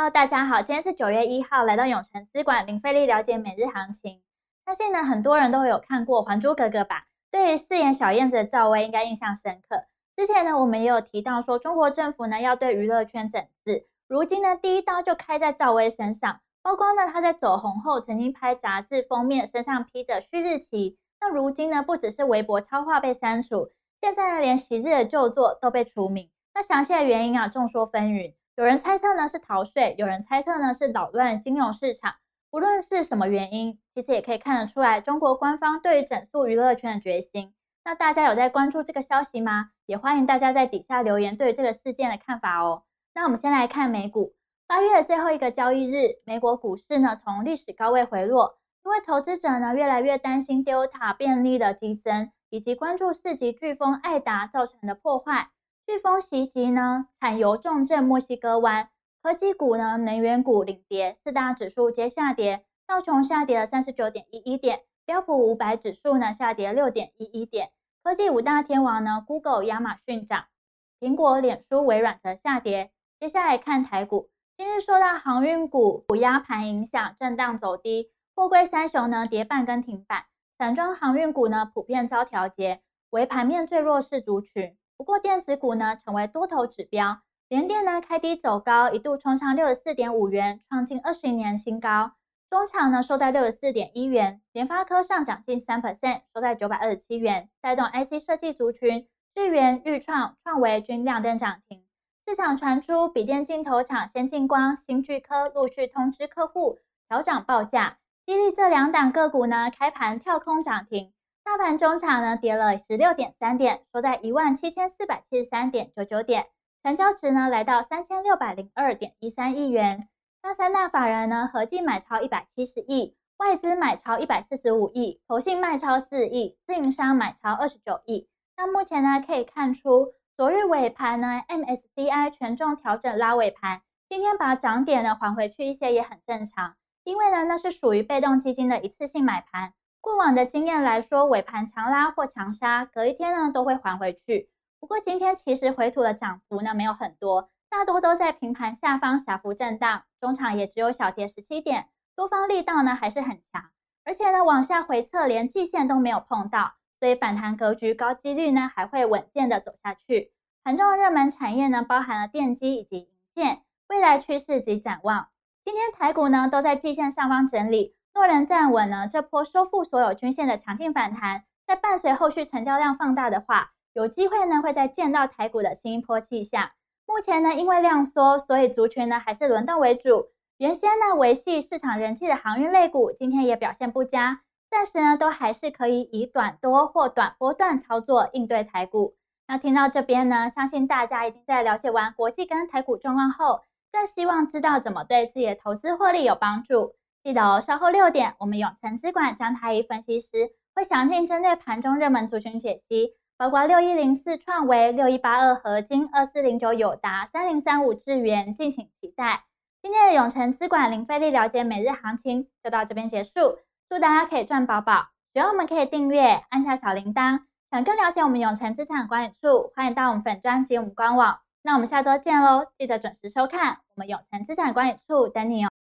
Hello，大家好，今天是九月一号，来到永城资管零费力了解每日行情。相信呢，很多人都有看过《还珠格格》吧？对于饰演小燕子的赵薇，应该印象深刻。之前呢，我们也有提到说，中国政府呢要对娱乐圈整治。如今呢，第一刀就开在赵薇身上。曝光呢，她在走红后，曾经拍杂志封面，身上披着旭日旗。那如今呢，不只是微博超话被删除，现在呢，连昔日的旧作都被除名。那详细的原因啊，众说纷纭。有人猜测呢是逃税，有人猜测呢是扰乱金融市场。无论是什么原因，其实也可以看得出来中国官方对于整肃娱乐圈的决心。那大家有在关注这个消息吗？也欢迎大家在底下留言对于这个事件的看法哦。那我们先来看美股，八月的最后一个交易日，美国股市呢从历史高位回落，因为投资者呢越来越担心 Delta 变异的激增，以及关注四级飓风艾达造成的破坏。飓风袭击呢，产油重镇墨西哥湾，科技股呢，能源股领跌，四大指数皆下跌，道琼下跌了三十九点一一点，标普五百指数呢下跌六点一一点。科技五大天王呢，Google、亚马逊涨，苹果、脸书、微软则下跌。接下来看台股，今日受到航运股补压盘影响，震荡走低，货柜三雄呢跌半根停板，散装航运股呢普遍遭调节，为盘面最弱势族群。不过电子股呢成为多头指标，联电呢开低走高，一度冲上六十四点五元，创近二十年新高。中场呢收在六十四点一元。联发科上涨近三%，收在九百二十七元，带动 IC 设计族群，智原、钰创、创维均亮灯涨停。市场传出笔电镜头厂先进光、新巨科陆续通知客户调涨报价，激励这两档个股呢开盘跳空涨停。大盘中场呢跌了十六点三点，收在一万七千四百七十三点九九点，成交值呢来到三千六百零二点一三亿元。那三大法人呢合计买超一百七十亿，外资买超一百四十五亿，投信卖超四亿，自营商买超二十九亿。那目前呢可以看出，昨日尾盘呢 MSCI 权重调整拉尾盘，今天把涨点呢还回去一些也很正常，因为呢那是属于被动基金的一次性买盘。过往的经验来说，尾盘强拉或强杀，隔一天呢都会还回去。不过今天其实回吐的涨幅呢没有很多，大多都在平盘下方小幅震荡，中场也只有小跌十七点，多方力道呢还是很强，而且呢往下回测连季线都没有碰到，所以反弹格局高几率呢还会稳健的走下去。盘中的热门产业呢包含了电机以及银建，未来趋势及展望。今天台股呢都在季线上方整理。若能站稳呢，这波收复所有均线的强劲反弹，再伴随后续成交量放大的话，有机会呢会再见到台股的新一波气象。目前呢，因为量缩，所以族群呢还是轮动为主。原先呢维系市场人气的航运类股，今天也表现不佳，暂时呢都还是可以以短多或短波段操作应对台股。那听到这边呢，相信大家已经在了解完国际跟台股状况后，更希望知道怎么对自己的投资获利有帮助。记得哦，稍后六点，我们永诚资管江太一分析师会详尽针对盘中热门族群解析，包括六一零四创维、六一八二合金、二四零九友达、三零三五智源，敬请期待。今天的永诚资管零费力了解每日行情就到这边结束，祝大家可以赚饱饱。喜欢我们可以订阅，按下小铃铛。想更了解我们永诚资产管理处，欢迎到我们粉专及我们官网。那我们下周见喽，记得准时收看，我们永诚资产管理处等你哦。